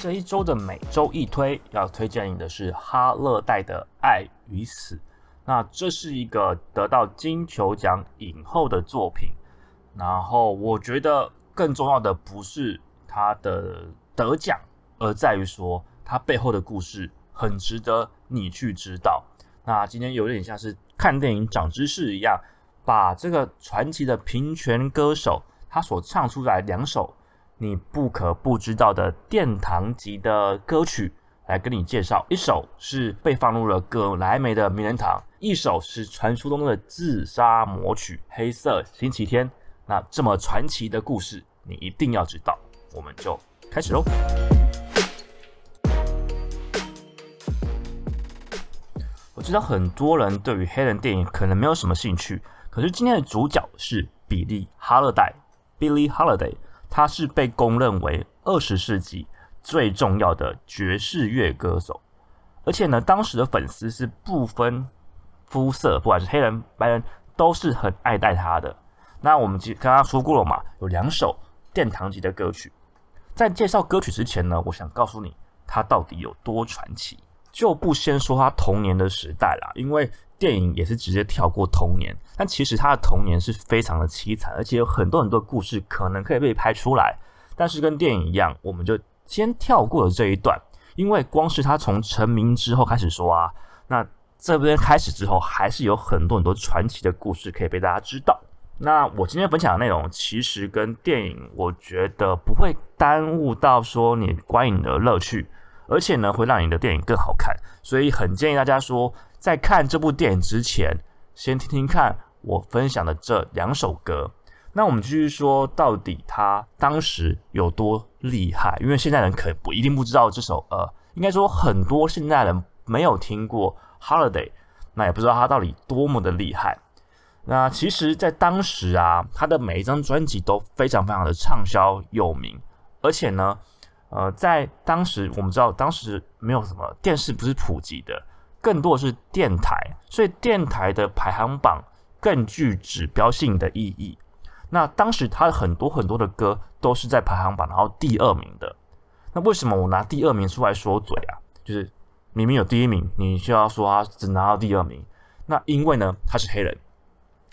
这一周的每周一推要推荐你的是哈勒戴的《爱与死》。那这是一个得到金球奖影后的作品。然后我觉得更重要的不是它的得奖，而在于说它背后的故事很值得你去知道。那今天有点像是看电影长知识一样，把这个传奇的平权歌手他所唱出来两首。你不可不知道的殿堂级的歌曲，来跟你介绍。一首是被放入了葛莱美的名人堂，一首是传说中的自杀魔曲《黑色星期天》。那这么传奇的故事，你一定要知道。我们就开始喽。我知道很多人对于黑人电影可能没有什么兴趣，可是今天的主角是比利·哈勒戴 （Billie Holiday）。他是被公认为二十世纪最重要的爵士乐歌手，而且呢，当时的粉丝是不分肤色，不管是黑人、白人，都是很爱戴他的。那我们刚刚说过了嘛，有两首殿堂级的歌曲。在介绍歌曲之前呢，我想告诉你，他到底有多传奇。就不先说他童年的时代啦，因为。电影也是直接跳过童年，但其实他的童年是非常的凄惨，而且有很多很多故事可能可以被拍出来。但是跟电影一样，我们就先跳过了这一段，因为光是他从成名之后开始说啊，那这边开始之后，还是有很多很多传奇的故事可以被大家知道。那我今天分享的内容，其实跟电影，我觉得不会耽误到说你观影的乐趣，而且呢，会让你的电影更好看。所以很建议大家说。在看这部电影之前，先听听看我分享的这两首歌。那我们继续说，到底他当时有多厉害？因为现在人可不一定不知道这首，呃，应该说很多现代人没有听过 Holiday，那也不知道他到底多么的厉害。那其实，在当时啊，他的每一张专辑都非常非常的畅销有名，而且呢，呃，在当时我们知道，当时没有什么电视不是普及的。更多的是电台，所以电台的排行榜更具指标性的意义。那当时他很多很多的歌都是在排行榜然后第二名的。那为什么我拿第二名出来说嘴啊？就是明明有第一名，你就要说他只拿到第二名？那因为呢，他是黑人，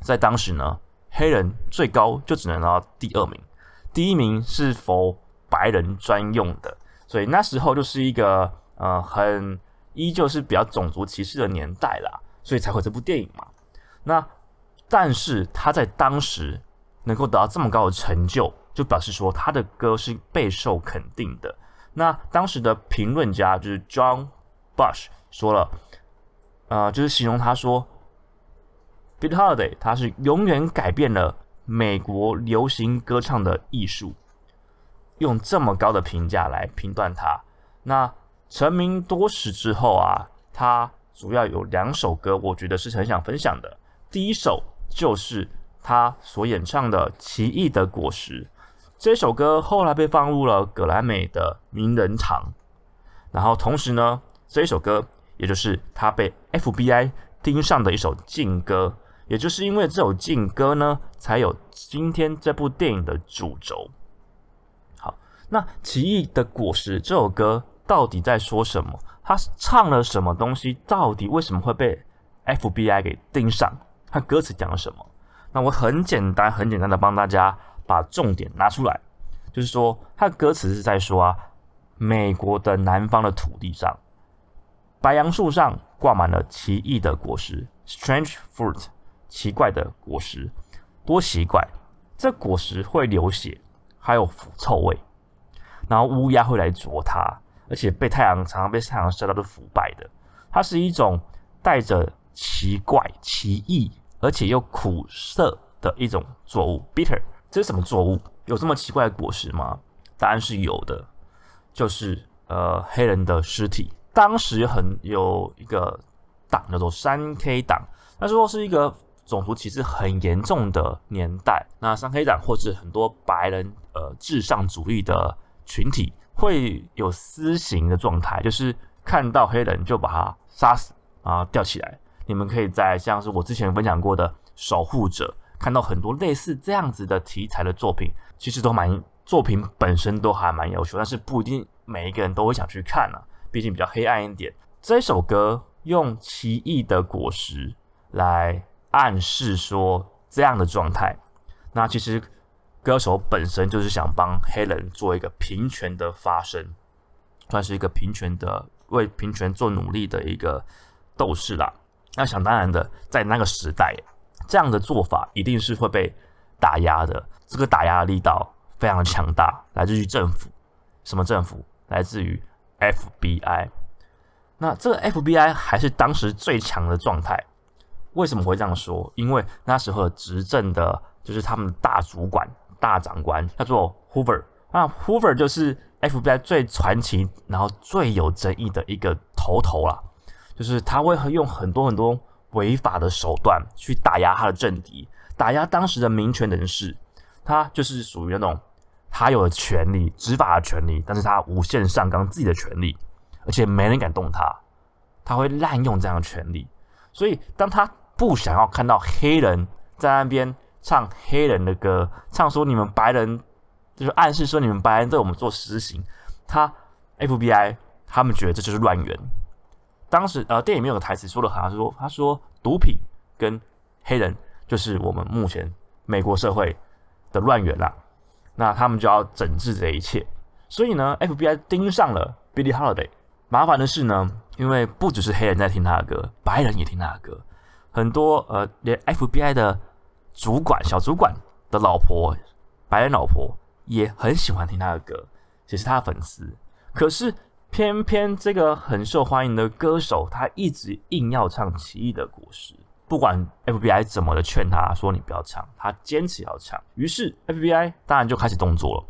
在当时呢，黑人最高就只能拿到第二名，第一名是否白人专用的？所以那时候就是一个呃很。依旧是比较种族歧视的年代啦，所以才会这部电影嘛。那但是他在当时能够得到这么高的成就，就表示说他的歌是备受肯定的。那当时的评论家就是 John Bush 说了，呃，就是形容他说，Billie Holiday 他是永远改变了美国流行歌唱的艺术，用这么高的评价来评断他。那成名多时之后啊，他主要有两首歌，我觉得是很想分享的。第一首就是他所演唱的《奇异的果实》这首歌，后来被放入了格莱美的名人堂。然后同时呢，这一首歌也就是他被 FBI 盯上的一首禁歌，也就是因为这首禁歌呢，才有今天这部电影的主轴。好，那《奇异的果实》这首歌。到底在说什么？他唱了什么东西？到底为什么会被 FBI 给盯上？他歌词讲了什么？那我很简单、很简单的帮大家把重点拿出来，就是说，他的歌词是在说啊，美国的南方的土地上，白杨树上挂满了奇异的果实 （strange fruit），奇怪的果实，多奇怪！这果实会流血，还有腐臭味，然后乌鸦会来啄它。而且被太阳常常被太阳晒到都腐败的，它是一种带着奇怪、奇异，而且又苦涩的一种作物。Bitter，这是什么作物？有这么奇怪的果实吗？答案是有的，就是呃黑人的尸体。当时很有一个党叫做三 K 党，那时候是一个种族歧视很严重的年代。那三 K 党或是很多白人呃至上主义的群体。会有私刑的状态，就是看到黑人就把他杀死啊，吊起来。你们可以在像是我之前分享过的《守护者》看到很多类似这样子的题材的作品，其实都蛮作品本身都还蛮优秀，但是不一定每一个人都会想去看啊，毕竟比较黑暗一点。这首歌用奇异的果实来暗示说这样的状态，那其实歌手本身就是想帮黑人做一个平权的发声，算是一个平权的为平权做努力的一个斗士啦。那想当然的，在那个时代，这样的做法一定是会被打压的。这个打压力道非常的强大，来自于政府。什么政府？来自于 FBI。那这个 FBI 还是当时最强的状态。为什么会这样说？因为那时候执政的就是他们大主管、大长官，叫做 Hoover。那 Hoover 就是 FBI 最传奇，然后最有争议的一个头头啦。就是他会用很多很多违法的手段去打压他的政敌，打压当时的民权人士。他就是属于那种他有权利执法的权利，但是他无限上纲自己的权利，而且没人敢动他。他会滥用这样的权利，所以当他不想要看到黑人在那边唱黑人的歌，唱说你们白人就是暗示说你们白人对我们做实行，他 FBI 他们觉得这就是乱源。当时呃，电影里面有个台词说的好像是说，他说毒品跟黑人就是我们目前美国社会的乱源啦。那他们就要整治这一切。所以呢，FBI 盯上了 Billie Holiday。麻烦的是呢，因为不只是黑人在听他的歌，白人也听他的歌。很多呃，连 FBI 的主管、小主管的老婆，白人老婆也很喜欢听他的歌，也是他的粉丝。可是。偏偏这个很受欢迎的歌手，他一直硬要唱《奇异的果实》，不管 FBI 怎么的劝他说你不要唱，他坚持要唱。于是 FBI 当然就开始动作了。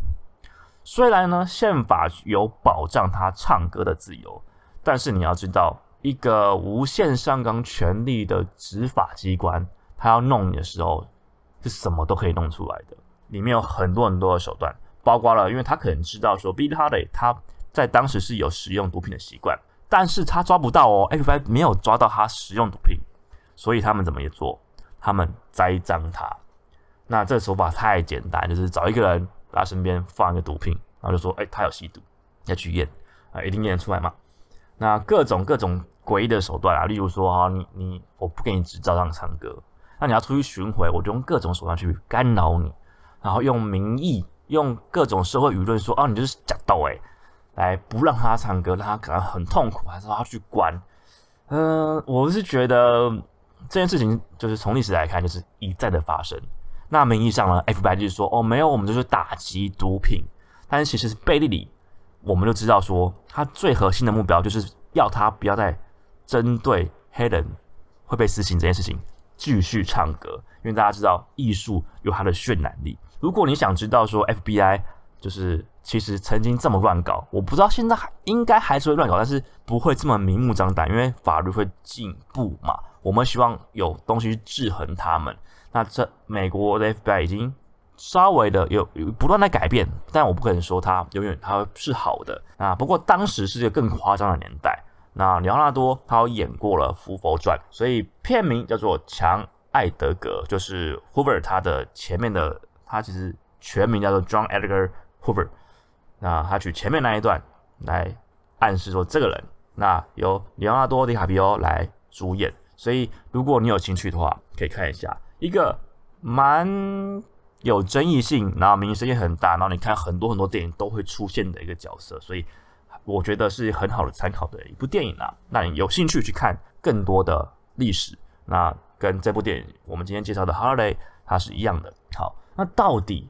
虽然呢宪法有保障他唱歌的自由，但是你要知道，一个无限上纲权力的执法机关，他要弄你的时候，是什么都可以弄出来的。里面有很多很多的手段，包括了，因为他可能知道说 Billie Holiday 他。在当时是有使用毒品的习惯，但是他抓不到哦，FBI 没有抓到他使用毒品，所以他们怎么也做？他们栽赃他。那这个手法太简单，就是找一个人在他身边放一个毒品，然后就说，哎，他有吸毒，要去验啊，一定验得出来嘛。那各种各种诡异的手段啊，例如说，哈，你你我不给你执照让唱歌，那你要出去巡回，我就用各种手段去干扰你，然后用民意，用各种社会舆论说，哦，你就是假斗哎。来不让他唱歌，让他感到很痛苦，还是让他去关？嗯，我是觉得这件事情就是从历史来看，就是一再的发生。那名义上呢，FBI 就是说，哦，没有，我们就是打击毒品。但是其实是背地里，我们就知道说，他最核心的目标就是要他不要再针对黑人会被死刑这件事情继续唱歌，因为大家知道艺术有它的渲染力。如果你想知道说 FBI 就是。其实曾经这么乱搞，我不知道现在还应该还是会乱搞，但是不会这么明目张胆，因为法律会进步嘛。我们希望有东西制衡他们。那这美国的 FBI 已经稍微的有有不断在改变，但我不可能说它永远它是好的啊。不过当时是一个更夸张的年代。那里奥纳多他有演过了《福佛传》，所以片名叫做《强艾德格》，就是 Hoover 他的前面的他其实全名叫做 John Edgar Hoover。那他取前面那一段来暗示说这个人，那由里奥纳多·迪卡皮欧来主演，所以如果你有兴趣的话，可以看一下一个蛮有争议性，然后名声也很大，然后你看很多很多电影都会出现的一个角色，所以我觉得是很好的参考的一部电影啦。那你有兴趣去看更多的历史，那跟这部电影我们今天介绍的《Holiday》它是一样的。好，那到底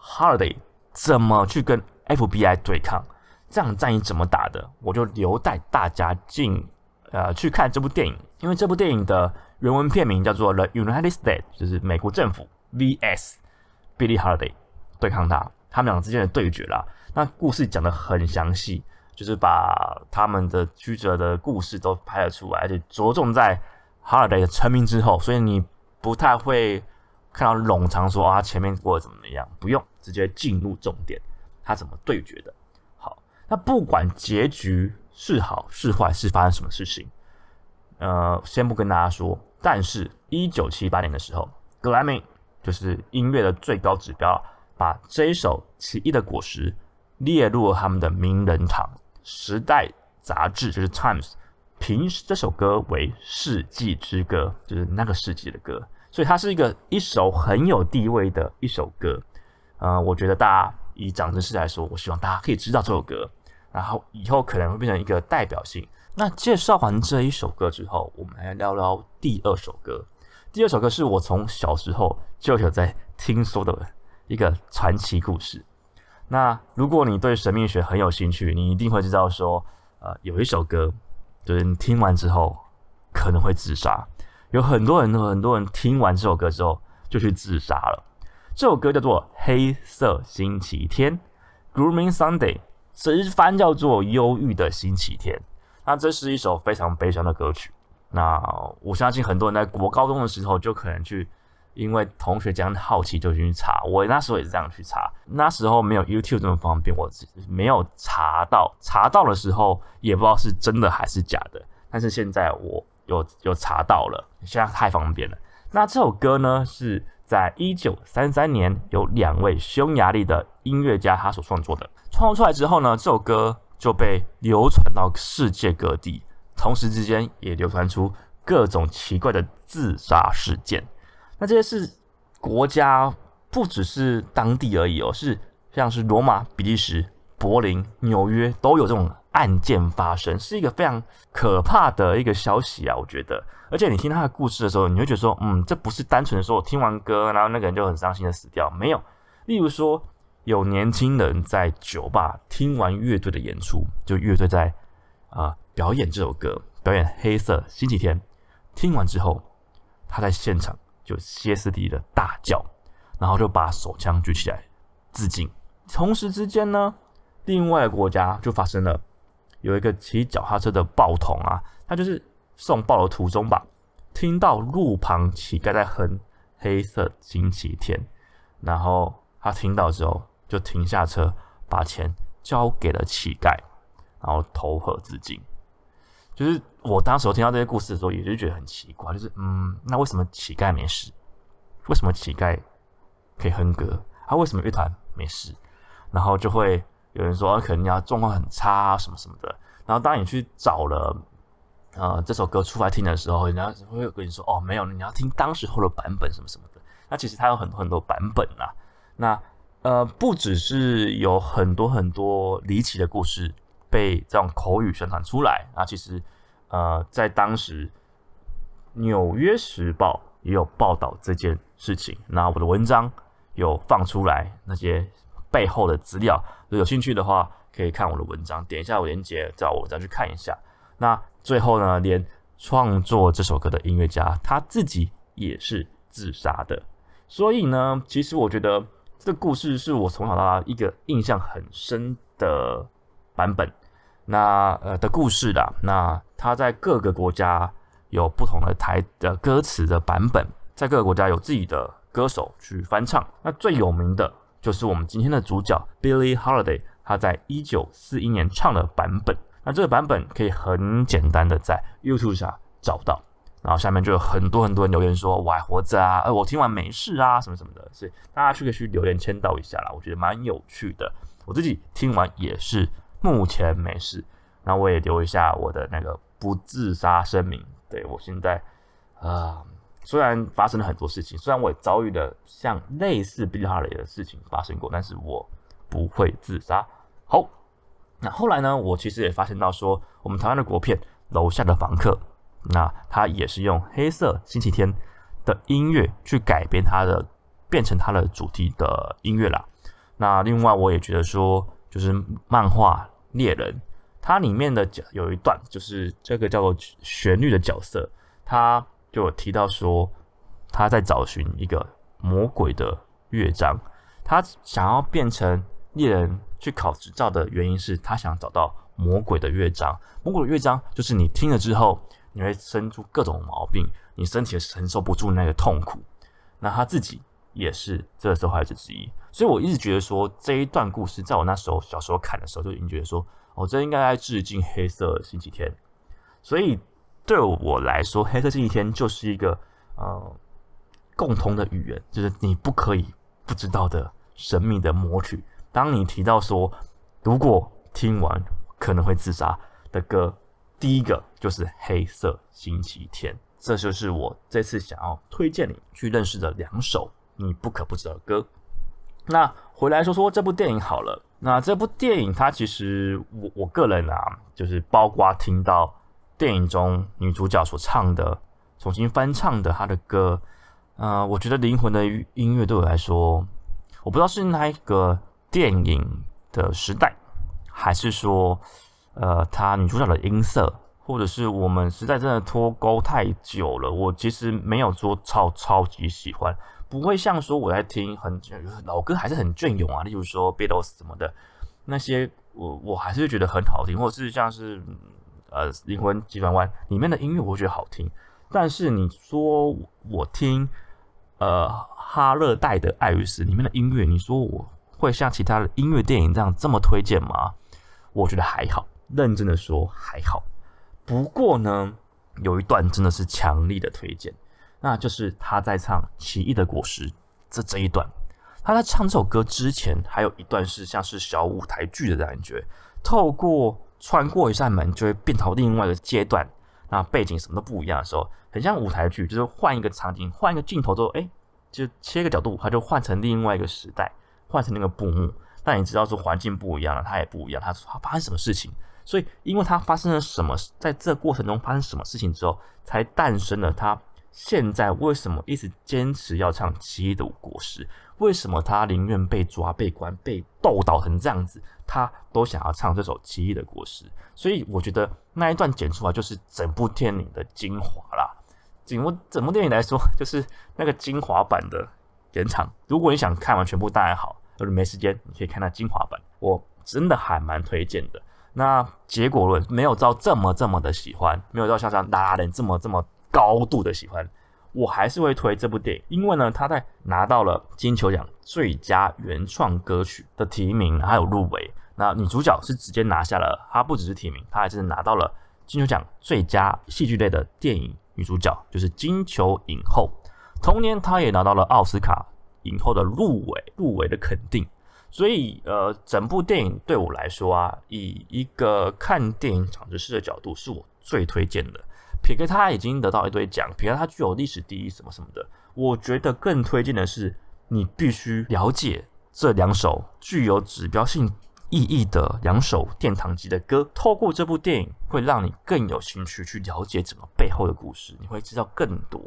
《Holiday》怎么去跟 FBI 对抗这场战役怎么打的？我就留待大家进呃去看这部电影，因为这部电影的原文片名叫做《The United States》，就是美国政府 VS Billie Holiday 对抗他，他们两之间的对决啦。那故事讲的很详细，就是把他们的曲折的故事都拍了出来，而且着重在 Holiday 成名之后，所以你不太会看到冗长说啊前面过得怎么样，不用直接进入重点。他怎么对决的？好，那不管结局是好是坏，是发生什么事情，呃，先不跟大家说。但是，一九七八年的时候，格莱美就是音乐的最高指标，把这一首《奇异的果实》列入了他们的名人堂。时代杂志就是 Times 评这首歌为世纪之歌，就是那个世纪的歌，所以它是一个一首很有地位的一首歌。呃，我觉得大家以长知识来说，我希望大家可以知道这首歌，然后以后可能会变成一个代表性。那介绍完这一首歌之后，我们来聊聊第二首歌。第二首歌是我从小时候就有在听说的一个传奇故事。那如果你对神秘学很有兴趣，你一定会知道说，呃，有一首歌，就是你听完之后可能会自杀。有很多人，很多人听完这首歌之后就去自杀了。这首歌叫做《黑色星期天》（Grooming Sunday），直翻叫做《忧郁的星期天》。那这是一首非常悲伤的歌曲。那我相信很多人在国高中的时候就可能去，因为同学这样好奇就进去查。我那时候也是这样去查。那时候没有 YouTube 这么方便，我没有查到。查到的时候也不知道是真的还是假的。但是现在我有有查到了，现在太方便了。那这首歌呢，是在一九三三年有两位匈牙利的音乐家他所创作的。创作出来之后呢，这首歌就被流传到世界各地。同时之间也流传出各种奇怪的自杀事件，那这些是国家不只是当地而已哦，是像是罗马、比利时、柏林、纽约都有这种案件发生，是一个非常可怕的一个消息啊！我觉得，而且你听他的故事的时候，你会觉得说，嗯，这不是单纯的说我听完歌，然后那个人就很伤心的死掉，没有。例如说，有年轻人在酒吧听完乐队的演出，就乐队在啊。表演这首歌，表演《黑色星期天》，听完之后，他在现场就歇斯底里的大叫，然后就把手枪举起来自尽。同时之间呢，另外国家就发生了有一个骑脚踏车的报童啊，他就是送报的途中吧，听到路旁乞丐在哼《黑色星期天》，然后他听到之后就停下车，把钱交给了乞丐，然后投河自尽。就是我当时听到这些故事的时候，也就觉得很奇怪，就是嗯，那为什么乞丐没事？为什么乞丐可以哼歌？他为什么乐团没事？然后就会有人说，可能要状况很差什么什么的。然后当你去找了呃这首歌出来听的时候，人家会跟你说，哦，没有，你要听当时候的版本什么什么的。那其实它有很多很多版本啊。那呃，不只是有很多很多离奇的故事。被这种口语宣传出来啊，其实，呃，在当时，《纽约时报》也有报道这件事情。那我的文章有放出来那些背后的资料，有兴趣的话可以看我的文章，点一下我链接，找我再去看一下。那最后呢，连创作这首歌的音乐家他自己也是自杀的。所以呢，其实我觉得这个故事是我从小到大一个印象很深的版本。那呃的故事啦，那他在各个国家有不同的台的歌词的版本，在各个国家有自己的歌手去翻唱。那最有名的就是我们今天的主角 Billie Holiday，他在一九四一年唱的版本。那这个版本可以很简单的在 YouTube 上找到，然后下面就有很多很多人留言说我还活着啊，呃我听完没事啊什么什么的，所以大家去可以去留言签到一下啦，我觉得蛮有趣的。我自己听完也是。目前没事，那我也留一下我的那个不自杀声明。对我现在，啊，虽然发生了很多事情，虽然我也遭遇了像类似比利哈雷的事情发生过，但是我不会自杀。好，那后来呢，我其实也发现到说，我们台湾的国片《楼下的房客》，那他也是用黑色星期天的音乐去改编它的，变成它的主题的音乐啦。那另外，我也觉得说，就是漫画。猎人，它里面的角有一段，就是这个叫做旋律的角色，他就有提到说，他在找寻一个魔鬼的乐章，他想要变成猎人去考执照的原因是他想找到魔鬼的乐章。魔鬼的乐章就是你听了之后，你会生出各种毛病，你身体承受不住那个痛苦。那他自己也是这个受害者之一。所以我一直觉得说这一段故事，在我那时候小时候看的时候，就已经觉得说，哦，这应该在致敬《黑色星期天》。所以对我来说，《黑色星期天》就是一个呃共同的语言，就是你不可以不知道的神秘的魔曲。当你提到说如果听完可能会自杀的歌，第一个就是《黑色星期天》，这就是我这次想要推荐你去认识的两首你不可不知道的歌。那回来说说这部电影好了。那这部电影它其实我我个人啊，就是包括听到电影中女主角所唱的重新翻唱的她的歌，呃，我觉得灵魂的音乐对我来说，我不知道是那一个电影的时代，还是说呃，她女主角的音色，或者是我们实在真的脱钩太久了，我其实没有说超超级喜欢。不会像说我在听很老歌还是很隽永啊，例如说 Beatles 什么的那些，我我还是觉得很好听，或者是像是呃灵魂急转弯里面的音乐，我觉得好听。但是你说我听呃哈勒戴的爱与死里面的音乐，你说我会像其他的音乐电影这样这么推荐吗？我觉得还好，认真的说还好。不过呢，有一段真的是强力的推荐。那就是他在唱《奇异的果实》这这一段，他在唱这首歌之前，还有一段是像是小舞台剧的感觉，透过穿过一扇门，就会变到另外一个阶段，那背景什么都不一样的时候，很像舞台剧，就是换一个场景，换一个镜头之后，哎，就切个角度，它就换成另外一个时代，换成那个布幕。但你知道说环境不一样了，它也不一样，它发生什么事情？所以，因为它发生了什么，在这过程中发生什么事情之后，才诞生了它。现在为什么一直坚持要唱《奇异的果实》？为什么他宁愿被抓、被关、被斗倒成这样子，他都想要唱这首《奇异的果实》？所以我觉得那一段剪出来就是整部电影的精华啦。整部整部电影来说，就是那个精华版的原场。如果你想看完全部，当然好；，如果没时间，你可以看那精华版。我真的还蛮推荐的。那结果论没有到这么这么的喜欢，没有到像像拉拉人这么这么。高度的喜欢，我还是会推这部电影，因为呢，他在拿到了金球奖最佳原创歌曲的提名，还有入围。那女主角是直接拿下了，她不只是提名，她还是拿到了金球奖最佳戏剧类的电影女主角，就是金球影后。同年，她也拿到了奥斯卡影后的入围，入围的肯定。所以，呃，整部电影对我来说啊，以一个看电影长知识的角度，是我最推荐的。撇开他已经得到一堆奖，撇开他具有历史第一什么什么的，我觉得更推荐的是你必须了解这两首具有指标性意义的两首殿堂级的歌。透过这部电影，会让你更有兴趣去了解整个背后的故事，你会知道更多。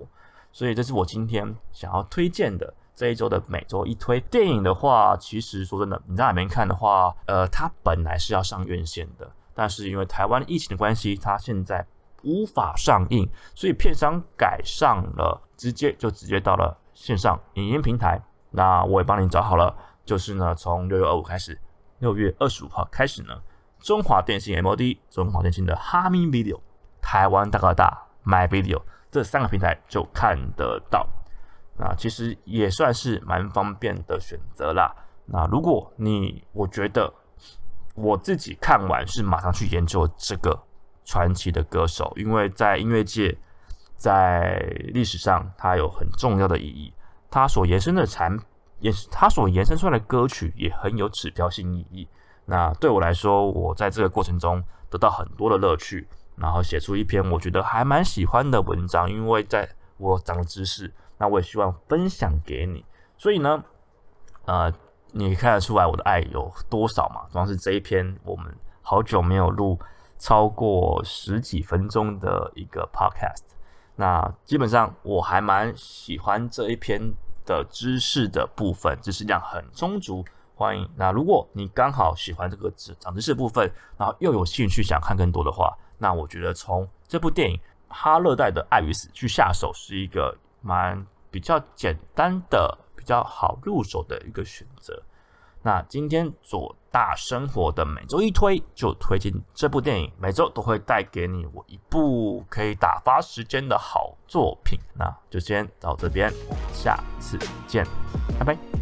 所以这是我今天想要推荐的这一周的每周一推电影的话，其实说真的，你在哪边看的话，呃，它本来是要上院线的，但是因为台湾疫情的关系，它现在。无法上映，所以片商改上了，直接就直接到了线上影音平台。那我也帮你找好了，就是呢，从六月二五开始，六月二十五号开始呢，中华电信 MOD、中华电信的哈密 Video、台湾大哥大 My Video 这三个平台就看得到。那其实也算是蛮方便的选择啦。那如果你我觉得我自己看完是马上去研究这个。传奇的歌手，因为在音乐界，在历史上，它有很重要的意义。它所延伸的产，也是它所延伸出来的歌曲也很有指标性意义。那对我来说，我在这个过程中得到很多的乐趣，然后写出一篇我觉得还蛮喜欢的文章。因为在我长了知识，那我也希望分享给你。所以呢，呃，你看得出来我的爱有多少嘛？主要是这一篇，我们好久没有录。超过十几分钟的一个 podcast，那基本上我还蛮喜欢这一篇的知识的部分，知识量很充足。欢迎，那如果你刚好喜欢这个知长知识部分，然后又有兴趣想看更多的话，那我觉得从这部电影《哈勒代的爱与死》去下手是一个蛮比较简单的、比较好入手的一个选择。那今天左大生活的每周一推就推荐这部电影，每周都会带给你我一部可以打发时间的好作品。那就先到这边，我们下次见，拜拜。